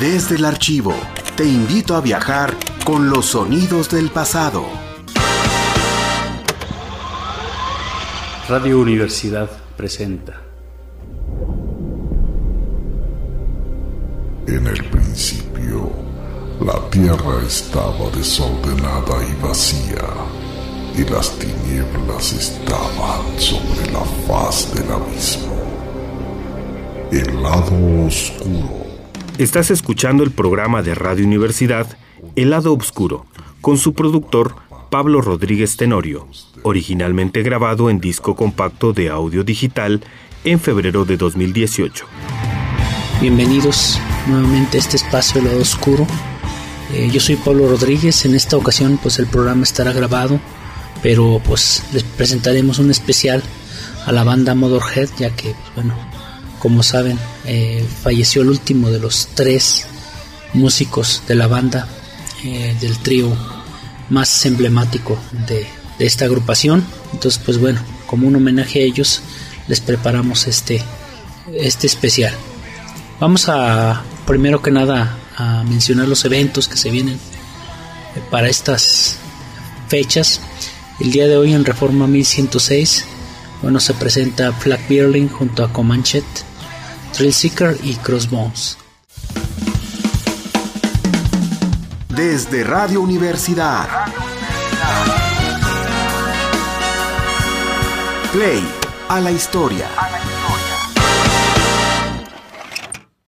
Desde el archivo, te invito a viajar con los sonidos del pasado. Radio Universidad presenta. En el principio, la tierra estaba desordenada y vacía, y las tinieblas estaban sobre la faz del abismo. El lado oscuro Estás escuchando el programa de Radio Universidad El lado oscuro, con su productor Pablo Rodríguez Tenorio, originalmente grabado en disco compacto de audio digital en febrero de 2018. Bienvenidos nuevamente a este espacio El lado oscuro. Eh, yo soy Pablo Rodríguez, en esta ocasión pues el programa estará grabado, pero pues les presentaremos un especial a la banda Motorhead, ya que pues, bueno, como saben, eh, falleció el último de los tres músicos de la banda, eh, del trío más emblemático de, esta agrupación. Entonces, pues bueno, como un homenaje a ellos, les preparamos este, este especial. Vamos a, primero que nada, a mencionar los eventos que se vienen para estas fechas. El día de hoy en Reforma 1106, bueno, se presenta Flag Beerling junto a Comanchet Seeker y Crossbones. Desde Radio Universidad. Play a la historia.